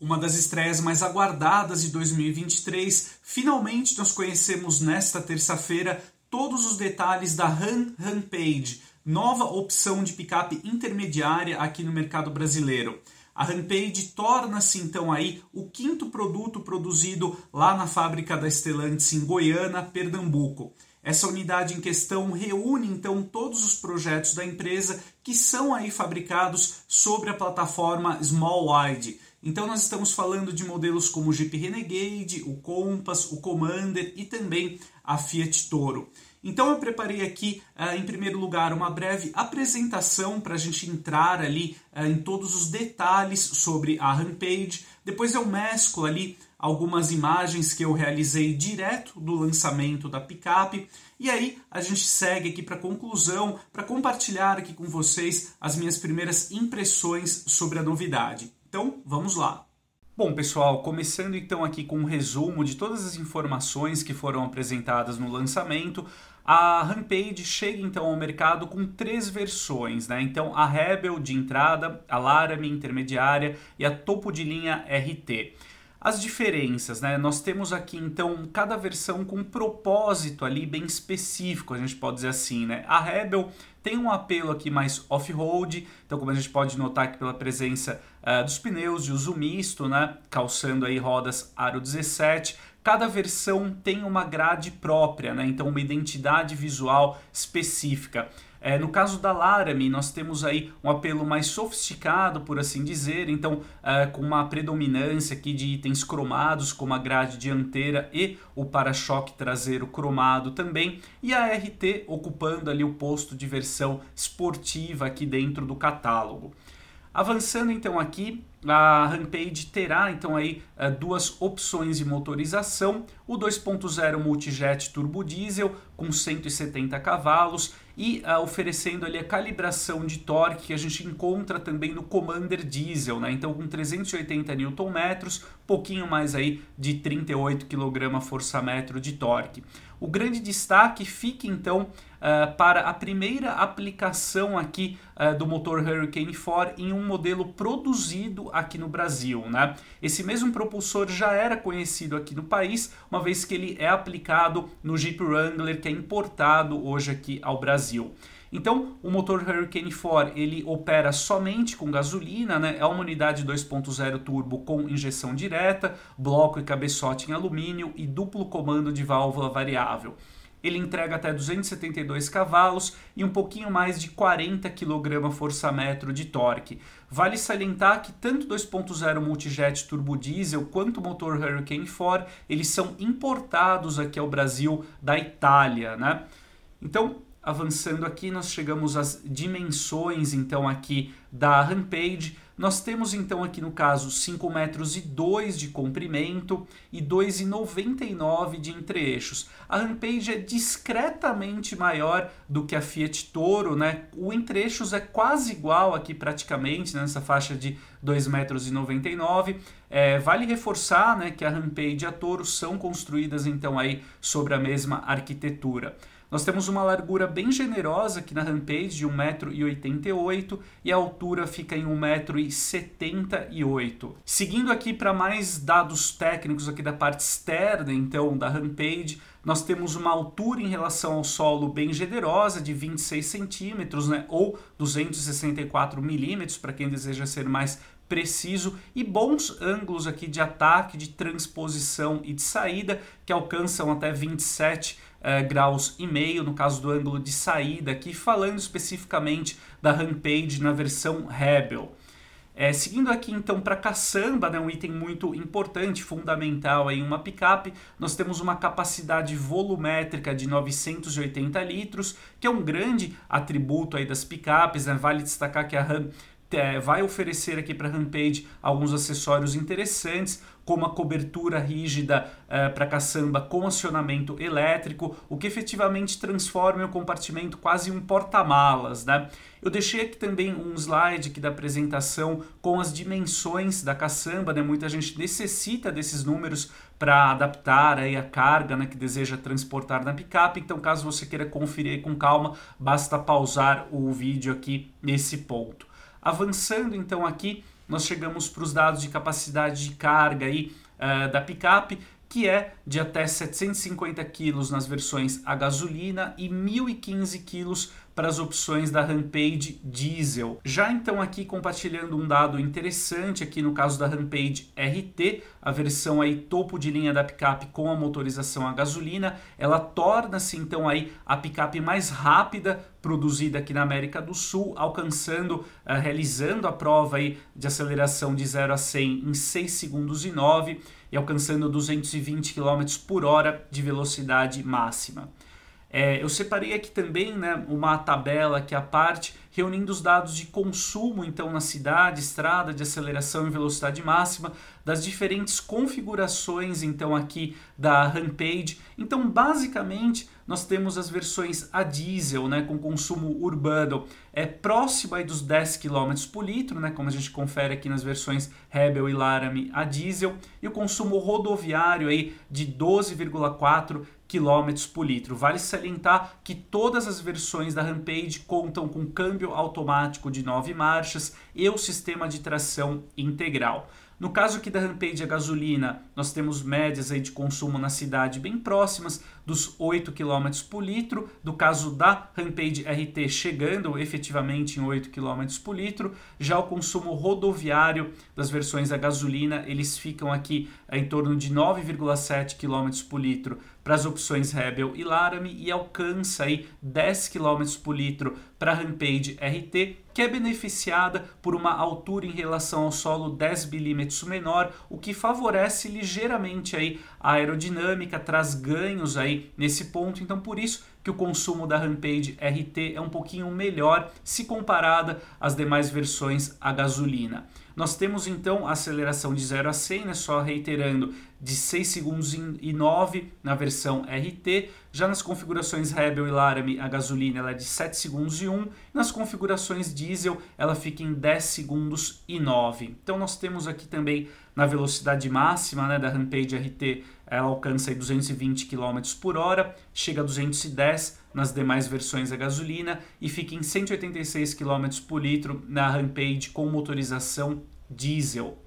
Uma das estreias mais aguardadas de 2023, finalmente nós conhecemos nesta terça-feira todos os detalhes da Han Rampage, nova opção de picape intermediária aqui no mercado brasileiro. A Rampage torna-se então aí o quinto produto produzido lá na fábrica da Stellantis em Goiânia, Pernambuco. Essa unidade em questão reúne então todos os projetos da empresa que são aí fabricados sobre a plataforma Small Wide então nós estamos falando de modelos como o Jeep Renegade, o Compass, o Commander e também a Fiat Toro. Então eu preparei aqui, uh, em primeiro lugar, uma breve apresentação para a gente entrar ali uh, em todos os detalhes sobre a Rampage. Depois eu mesclo ali algumas imagens que eu realizei direto do lançamento da picape. E aí a gente segue aqui para a conclusão, para compartilhar aqui com vocês as minhas primeiras impressões sobre a novidade. Então, vamos lá. Bom, pessoal, começando então aqui com um resumo de todas as informações que foram apresentadas no lançamento, a Rampage chega então ao mercado com três versões, né? Então, a Rebel de entrada, a Laramie intermediária e a topo de linha RT. As diferenças, né? Nós temos aqui então cada versão com um propósito ali bem específico, a gente pode dizer assim, né? A Rebel tem um apelo aqui mais off-road, então como a gente pode notar aqui pela presença uh, dos pneus de uso misto, né? Calçando aí rodas aro 17. Cada versão tem uma grade própria, né? Então uma identidade visual específica. É, no caso da Laramie, nós temos aí um apelo mais sofisticado, por assim dizer, então é, com uma predominância aqui de itens cromados, como a grade dianteira e o para-choque traseiro cromado também, e a RT ocupando ali o posto de versão esportiva aqui dentro do catálogo. Avançando então aqui, a Rampage terá então aí eh, duas opções de motorização, o 2.0 Multijet Turbo Diesel com 170 cavalos e uh, oferecendo ali a calibração de torque que a gente encontra também no Commander Diesel, né? Então com 380 Nm, pouquinho mais aí de 38 kgfm de torque. O grande destaque fica então uh, para a primeira aplicação aqui uh, do motor Hurricane 4 em um modelo produzido aqui no Brasil. Né? Esse mesmo propulsor já era conhecido aqui no país, uma vez que ele é aplicado no Jeep Wrangler que é importado hoje aqui ao Brasil. Então, o motor Hurricane 4 ele opera somente com gasolina, né? é uma unidade 2.0 turbo com injeção direta, bloco e cabeçote em alumínio e duplo comando de válvula variável. Ele entrega até 272 cavalos e um pouquinho mais de 40 kgfm de torque. Vale salientar que tanto 2.0 multijet turbo diesel quanto o motor Hurricane 4, eles são importados aqui ao Brasil da Itália, né? Então, avançando aqui, nós chegamos às dimensões então aqui da Rampage. Nós temos então aqui no caso 5 metros e 2 de comprimento e 2,99 de entre-eixos. A Rampage é discretamente maior do que a Fiat Toro, né? O entre-eixos é quase igual aqui praticamente, né? nessa faixa de 2 metros e 99. É, vale reforçar né, que a Rampage e a Toro são construídas então aí sobre a mesma arquitetura. Nós temos uma largura bem generosa aqui na Rampage de 1,88m e a altura fica em 1,78m. Seguindo aqui para mais dados técnicos aqui da parte externa, então, da Rampage, nós temos uma altura em relação ao solo bem generosa de 26 centímetros, né, ou 264 milímetros para quem deseja ser mais preciso e bons ângulos aqui de ataque, de transposição e de saída que alcançam até 27 uh, graus e meio no caso do ângulo de saída aqui, falando especificamente da Rampage na versão Rebel. É, seguindo aqui então para caçamba, né, um item muito importante, fundamental em uma picape, nós temos uma capacidade volumétrica de 980 litros, que é um grande atributo aí das picapes. Né? Vale destacar que a Ram vai oferecer aqui para a Rampage alguns acessórios interessantes, como a cobertura rígida é, para caçamba com acionamento elétrico, o que efetivamente transforma o compartimento quase em um porta-malas. Né? Eu deixei aqui também um slide aqui da apresentação com as dimensões da caçamba, né? muita gente necessita desses números para adaptar aí a carga né, que deseja transportar na picape, então caso você queira conferir com calma, basta pausar o vídeo aqui nesse ponto. Avançando então aqui, nós chegamos para os dados de capacidade de carga aí, uh, da picape, que é de até 750 kg nas versões a gasolina e 1.015 kg para as opções da Rampage Diesel. Já então aqui compartilhando um dado interessante aqui no caso da Rampage RT, a versão aí topo de linha da picape com a motorização a gasolina, ela torna-se então aí a picape mais rápida produzida aqui na América do Sul, alcançando, uh, realizando a prova aí de aceleração de 0 a 100 em 6 segundos e 9 e alcançando 220 km por hora de velocidade máxima. É, eu separei aqui também né, uma tabela aqui à parte, reunindo os dados de consumo então na cidade, estrada, de aceleração e velocidade máxima, das diferentes configurações então aqui da Rampage. Então, basicamente, nós temos as versões a diesel, né, com consumo urbano é próximo aí dos 10 km por litro, né, como a gente confere aqui nas versões Rebel e Laramie a diesel, e o consumo rodoviário aí de 12,4 km por litro. Vale salientar que todas as versões da Rampage contam com câmbio automático de 9 marchas e o sistema de tração integral. No caso aqui da Rampage a gasolina, nós temos médias aí de consumo na cidade bem próximas dos 8 km por litro. Do caso da Rampage RT chegando efetivamente em 8 km por litro. Já o consumo rodoviário das versões a gasolina, eles ficam aqui em torno de 9,7 km por litro para as opções Rebel e Laramie e alcança aí 10 km por litro para a Rampage RT, que é beneficiada por uma altura em relação ao solo 10 milímetros menor, o que favorece ligeiramente aí a aerodinâmica, traz ganhos aí nesse ponto. Então, por isso que o consumo da Rampage RT é um pouquinho melhor se comparada às demais versões a gasolina. Nós temos então a aceleração de 0 a 100, né, só reiterando, de 6 segundos e 9 na versão RT. Já nas configurações Rebel e Laramie, a gasolina ela é de 7 segundos e 1. Nas configurações diesel, ela fica em 10 segundos e 9. Então nós temos aqui também na velocidade máxima né, da Rampage RT, ela alcança 220 km por hora, chega a 210 nas demais versões a gasolina e fica em 186 km por litro na Rampage com motorização diesel.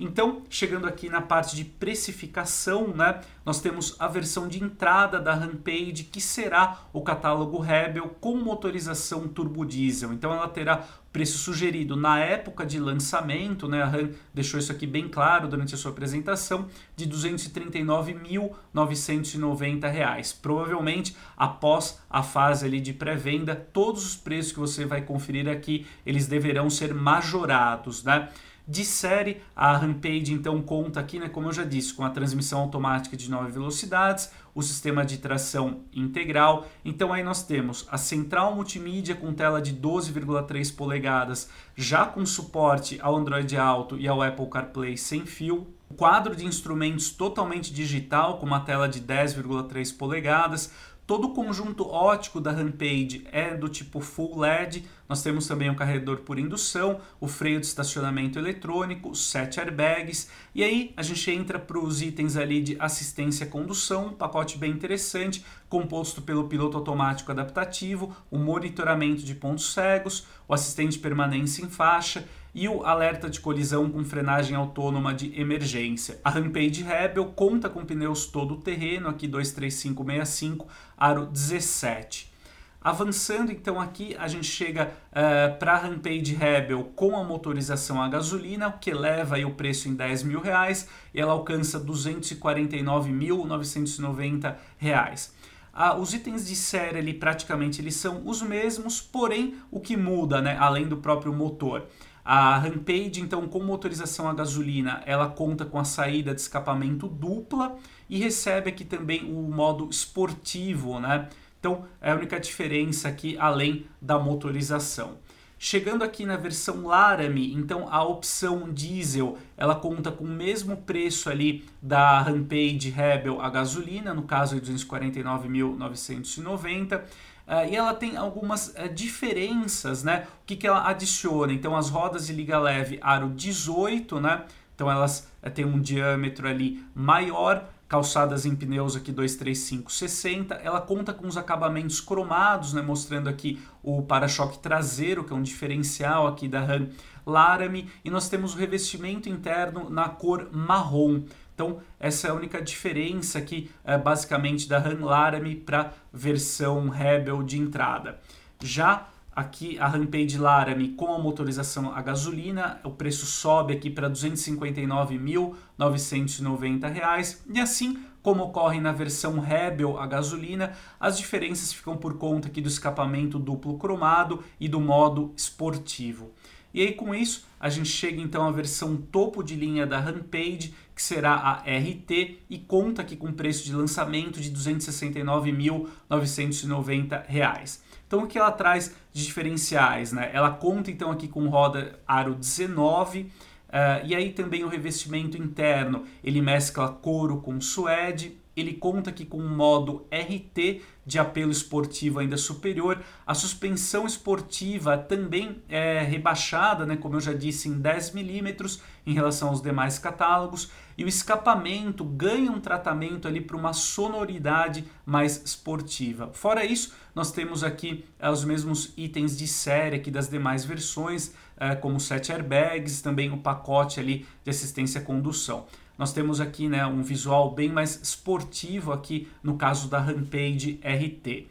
Então, chegando aqui na parte de precificação, né, nós temos a versão de entrada da Rampage, que será o catálogo Rebel com motorização turbo diesel. Então, ela terá preço sugerido na época de lançamento, né, a RAM deixou isso aqui bem claro durante a sua apresentação, de R$ 239.990. Provavelmente, após a fase ali de pré-venda, todos os preços que você vai conferir aqui, eles deverão ser majorados, né? De série, a Rampage então conta aqui, né, como eu já disse, com a transmissão automática de 9 velocidades, o sistema de tração integral. Então aí nós temos a central multimídia com tela de 12,3 polegadas, já com suporte ao Android Auto e ao Apple CarPlay sem fio. O quadro de instrumentos totalmente digital com uma tela de 10,3 polegadas, Todo o conjunto ótico da Rampage é do tipo Full LED. Nós temos também o um carregador por indução, o freio de estacionamento eletrônico, sete airbags. E aí a gente entra para os itens ali de assistência à condução, um pacote bem interessante, composto pelo piloto automático adaptativo, o monitoramento de pontos cegos, o assistente de permanência em faixa e o alerta de colisão com frenagem autônoma de emergência. A Rampage Rebel conta com pneus todo terreno, aqui 23565, aro 17. Avançando então aqui, a gente chega uh, para a Rampage Rebel com a motorização a gasolina, que eleva aí o preço em 10 mil reais e ela alcança 249.990 reais. Ah, os itens de série ali praticamente eles são os mesmos, porém o que muda, né, além do próprio motor, a Rampage, então, com motorização a gasolina, ela conta com a saída de escapamento dupla e recebe aqui também o modo esportivo, né? Então, é a única diferença aqui, além da motorização. Chegando aqui na versão Laramie, então a opção diesel, ela conta com o mesmo preço ali da Rampage Rebel a gasolina, no caso de 249.990 Uh, e ela tem algumas uh, diferenças, né? O que, que ela adiciona? Então, as rodas de liga leve aro 18, né? Então, elas uh, têm um diâmetro ali maior, calçadas em pneus aqui 23560. Ela conta com os acabamentos cromados, né, mostrando aqui o para-choque traseiro, que é um diferencial aqui da Ram Laramie, e nós temos o revestimento interno na cor marrom. Então, essa é a única diferença aqui, é, basicamente, da Ram Laramie para versão Rebel de entrada. Já aqui a Rampage Laramie com a motorização a gasolina, o preço sobe aqui para R$ 259.990 e assim como ocorre na versão Rebel a gasolina, as diferenças ficam por conta aqui do escapamento duplo cromado e do modo esportivo. E aí com isso a gente chega então à versão topo de linha da Rampage, que será a RT e conta aqui com preço de lançamento de R$ 269.990. Então, o que ela traz de diferenciais? Né? Ela conta então aqui com roda aro 19, uh, eh, e aí também o revestimento interno, ele mescla couro com suede, ele conta aqui com um modo RT de apelo esportivo ainda superior. A suspensão esportiva também é rebaixada, né, como eu já disse, em 10 milímetros em relação aos demais catálogos. E o escapamento ganha um tratamento ali para uma sonoridade mais esportiva. Fora isso, nós temos aqui é, os mesmos itens de série aqui das demais versões, é, como sete airbags, também o pacote ali de assistência à condução nós temos aqui né, um visual bem mais esportivo aqui no caso da Rampage RT.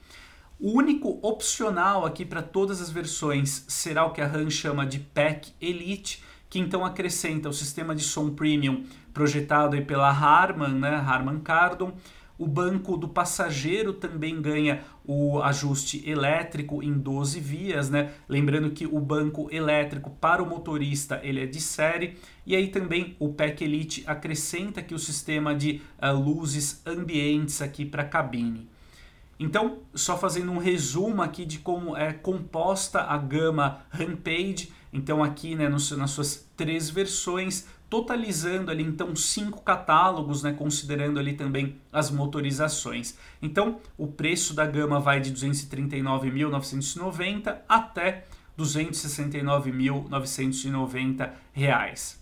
O único opcional aqui para todas as versões será o que a RAM chama de Pack Elite, que então acrescenta o sistema de som premium projetado aí pela Harman, né, Harman Kardon, o banco do passageiro também ganha o ajuste elétrico em 12 vias, né? Lembrando que o banco elétrico para o motorista ele é de série. E aí também o PEC Elite acrescenta aqui o sistema de uh, luzes ambientes aqui para a cabine. Então, só fazendo um resumo aqui de como é composta a gama Rampage. Então aqui né, nas suas três versões, totalizando ali então cinco catálogos, né, considerando ali também as motorizações. Então, o preço da gama vai de 239.990 até 269.990 reais.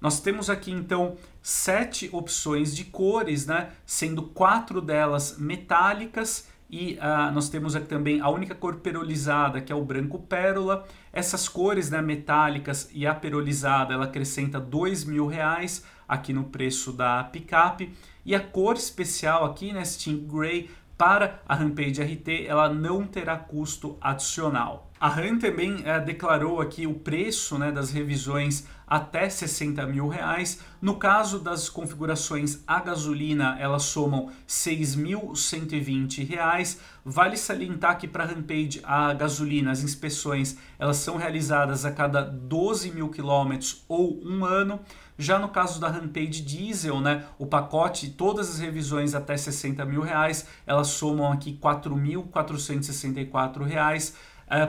Nós temos aqui então sete opções de cores, né, sendo quatro delas metálicas e uh, nós temos aqui também a única cor perolizada, que é o branco pérola. Essas cores né, metálicas e a perolizada, ela acrescenta dois mil reais aqui no preço da picape. E a cor especial aqui, né, Steam Gray, para a Rampage RT, ela não terá custo adicional. A RAM também é, declarou aqui o preço né, das revisões até 60 mil reais. No caso das configurações a gasolina, elas somam 6.120 reais. Vale salientar que para Rampage a gasolina, as inspeções, elas são realizadas a cada 12 mil quilômetros ou um ano. Já no caso da Rampage Diesel, né, o pacote, todas as revisões até 60 mil reais, elas somam aqui 4.464 reais.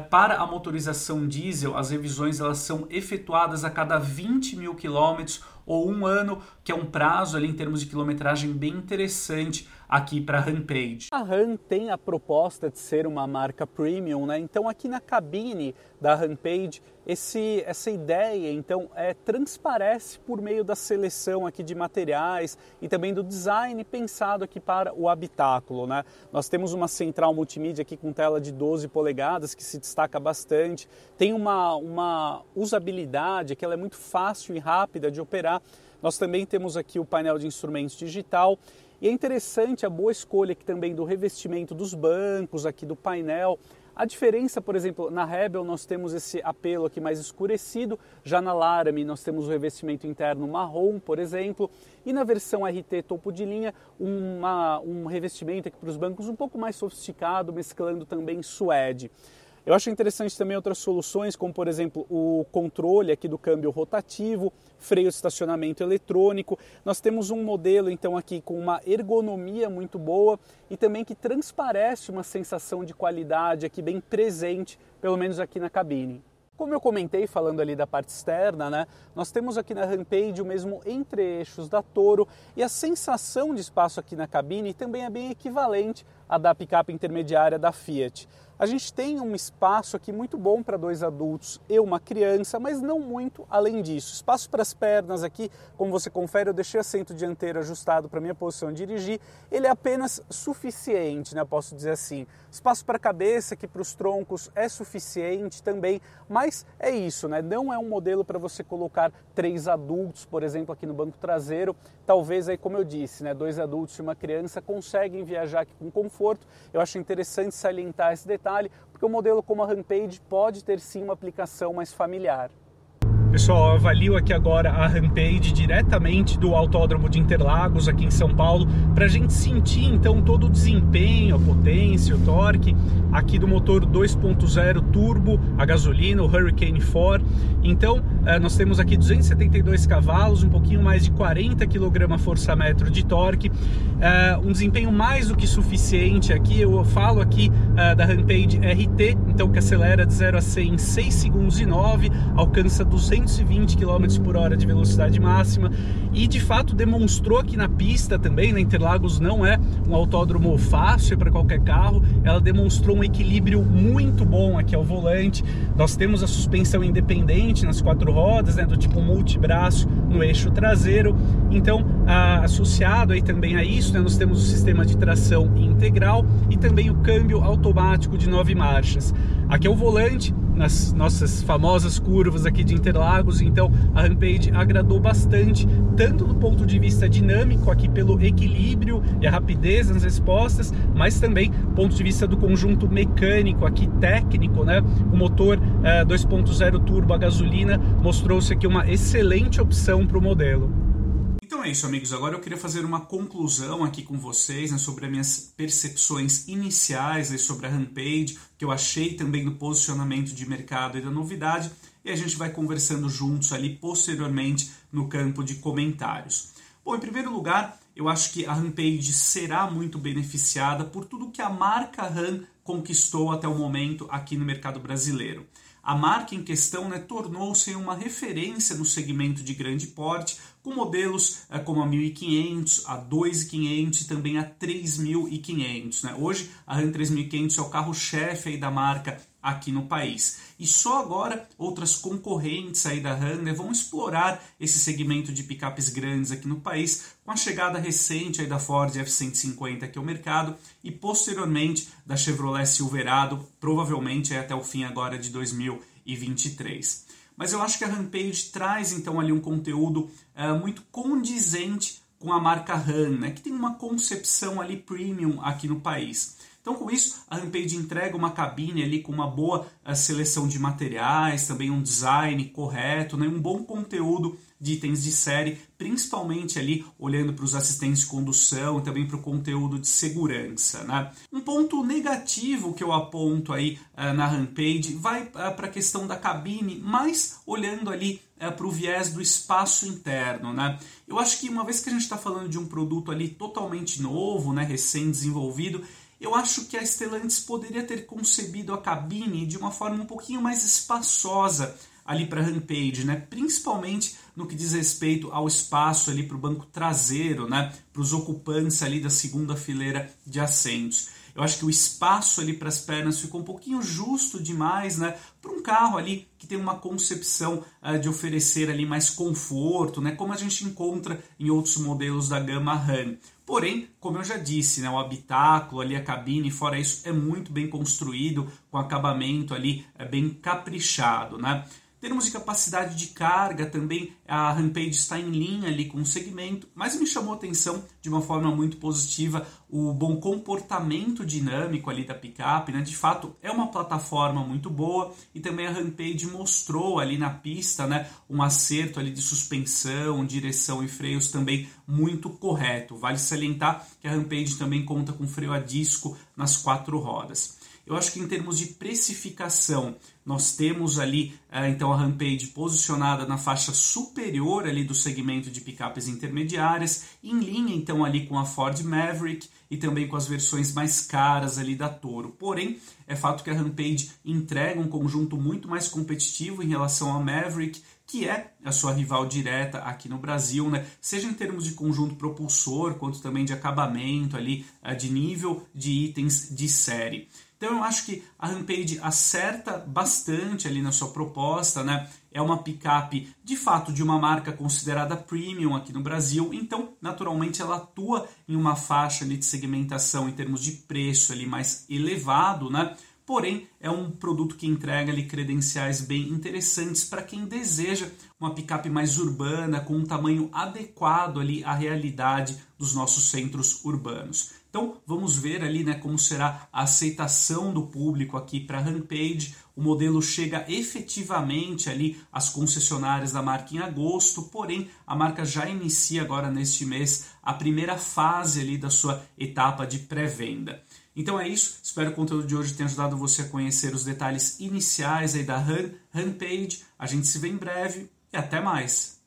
Para a motorização diesel, as revisões elas são efetuadas a cada 20 mil quilômetros ou um ano, que é um prazo ali em termos de quilometragem bem interessante aqui para a Rampage. A Ram tem a proposta de ser uma marca premium, né? Então aqui na cabine da Rampage, esse, essa ideia então é, transparece por meio da seleção aqui de materiais e também do design pensado aqui para o habitáculo, né? Nós temos uma central multimídia aqui com tela de 12 polegadas que se destaca bastante, tem uma, uma usabilidade que ela é muito fácil e rápida de operar. Nós também temos aqui o painel de instrumentos digital e é interessante a boa escolha aqui também do revestimento dos bancos, aqui do painel. A diferença, por exemplo, na Rebel nós temos esse apelo aqui mais escurecido, já na Laramie nós temos o revestimento interno marrom, por exemplo, e na versão RT topo de linha uma, um revestimento aqui para os bancos um pouco mais sofisticado, mesclando também suede. Eu acho interessante também outras soluções, como por exemplo o controle aqui do câmbio rotativo, freio de estacionamento eletrônico. Nós temos um modelo então aqui com uma ergonomia muito boa e também que transparece uma sensação de qualidade aqui bem presente, pelo menos aqui na cabine. Como eu comentei falando ali da parte externa, né, nós temos aqui na Rampage o mesmo entre-eixos da Toro e a sensação de espaço aqui na cabine também é bem equivalente a da picape intermediária da Fiat. A gente tem um espaço aqui muito bom para dois adultos e uma criança, mas não muito além disso. Espaço para as pernas aqui, como você confere, eu deixei o assento dianteiro ajustado para minha posição de dirigir. Ele é apenas suficiente, né? Posso dizer assim. Espaço para a cabeça, que para os troncos é suficiente também, mas é isso, né? Não é um modelo para você colocar três adultos, por exemplo, aqui no banco traseiro. Talvez aí, como eu disse, né? Dois adultos e uma criança conseguem viajar aqui com conforto. Eu acho interessante salientar esse detalhe porque o modelo como a Rampage pode ter sim uma aplicação mais familiar. Pessoal, eu avalio aqui agora a Rampage diretamente do Autódromo de Interlagos, aqui em São Paulo, para a gente sentir então todo o desempenho, a potência, o torque aqui do motor 2.0 turbo, a gasolina, o Hurricane 4. Então, eh, nós temos aqui 272 cavalos, um pouquinho mais de 40 kgfm de torque, eh, um desempenho mais do que suficiente aqui. Eu falo aqui eh, da Rampage RT, então que acelera de 0 a 100 em 6 segundos e 9, alcança 200 220 km por hora de velocidade máxima e de fato demonstrou aqui na pista também, na Interlagos não é um autódromo fácil para qualquer carro, ela demonstrou um equilíbrio muito bom aqui ao volante. Nós temos a suspensão independente nas quatro rodas, né, do tipo multibraço no eixo traseiro. Então, associado aí também a isso, né, nós temos o sistema de tração integral e também o câmbio automático de nove marchas. Aqui é o volante, nas nossas famosas curvas aqui de Interlagos, então a Rampage agradou bastante, tanto do ponto de vista dinâmico, aqui pelo equilíbrio e a rapidez nas respostas, mas também ponto de vista do conjunto mecânico, aqui técnico, né? O motor uh, 2.0 turbo a gasolina mostrou-se aqui uma excelente opção para o modelo. Então é isso, amigos. Agora eu queria fazer uma conclusão aqui com vocês né, sobre as minhas percepções iniciais né, sobre a Rampage, que eu achei também do posicionamento de mercado e da novidade, e a gente vai conversando juntos ali posteriormente no campo de comentários. Bom, em primeiro lugar, eu acho que a Rampage será muito beneficiada por tudo que a marca RAM conquistou até o momento aqui no mercado brasileiro. A marca em questão né, tornou-se uma referência no segmento de grande porte, com modelos é, como a 1500, a 2500 e também a 3500. Né? Hoje a RAM 3500 é o carro-chefe da marca aqui no país. E só agora outras concorrentes aí da né, vão explorar esse segmento de picapes grandes aqui no país, com a chegada recente aí da Ford F-150 aqui ao mercado e posteriormente da Chevrolet Silverado, provavelmente até o fim agora de 2023. Mas eu acho que a Rampage traz então ali um conteúdo uh, muito condizente com a marca RAM, né, que tem uma concepção ali premium aqui no país. Então, com isso, a Rampage entrega uma cabine ali com uma boa uh, seleção de materiais, também um design correto, né, um bom conteúdo de itens de série, principalmente ali olhando para os assistentes de condução e também para o conteúdo de segurança. Né? Um ponto negativo que eu aponto aí uh, na Rampage vai uh, para a questão da cabine, mas olhando ali uh, para o viés do espaço interno. Né? Eu acho que uma vez que a gente está falando de um produto ali totalmente novo, né, recém-desenvolvido, eu acho que a Stellantis poderia ter concebido a cabine de uma forma um pouquinho mais espaçosa ali para a Rampage, né? principalmente no que diz respeito ao espaço ali para o banco traseiro, né? para os ocupantes ali da segunda fileira de assentos. Eu acho que o espaço ali para as pernas ficou um pouquinho justo demais, né? Para um carro ali que tem uma concepção uh, de oferecer ali mais conforto, né? Como a gente encontra em outros modelos da gama RAM. Porém, como eu já disse, né, o habitáculo ali, a cabine, fora isso, é muito bem construído, com acabamento ali é bem caprichado, né? Termos de capacidade de carga também, a Rampage está em linha ali com o segmento, mas me chamou atenção de uma forma muito positiva o bom comportamento dinâmico ali da picape, né? De fato, é uma plataforma muito boa e também a Rampage mostrou ali na pista, né, um acerto ali de suspensão, direção e freios também muito correto. Vale salientar que a Rampage também conta com freio a disco nas quatro rodas. Eu acho que em termos de precificação, nós temos ali eh, então a Rampage posicionada na faixa superior ali do segmento de picapes intermediárias, em linha então ali com a Ford Maverick e também com as versões mais caras ali da Toro. Porém, é fato que a Rampage entrega um conjunto muito mais competitivo em relação à Maverick, que é a sua rival direta aqui no Brasil, né? seja em termos de conjunto propulsor, quanto também de acabamento ali, eh, de nível de itens de série. Então eu acho que a Rampage acerta bastante ali na sua proposta, né? É uma picape de fato de uma marca considerada premium aqui no Brasil, então naturalmente ela atua em uma faixa ali de segmentação em termos de preço ali mais elevado, né? Porém, é um produto que entrega ali credenciais bem interessantes para quem deseja uma picape mais urbana, com um tamanho adequado ali à realidade dos nossos centros urbanos. Então, vamos ver ali né, como será a aceitação do público aqui para a Rampage. O modelo chega efetivamente ali às concessionárias da marca em agosto, porém a marca já inicia agora neste mês a primeira fase ali da sua etapa de pré-venda. Então é isso, espero que o conteúdo de hoje tenha ajudado você a conhecer os detalhes iniciais aí da Han, Page. A gente se vê em breve e até mais!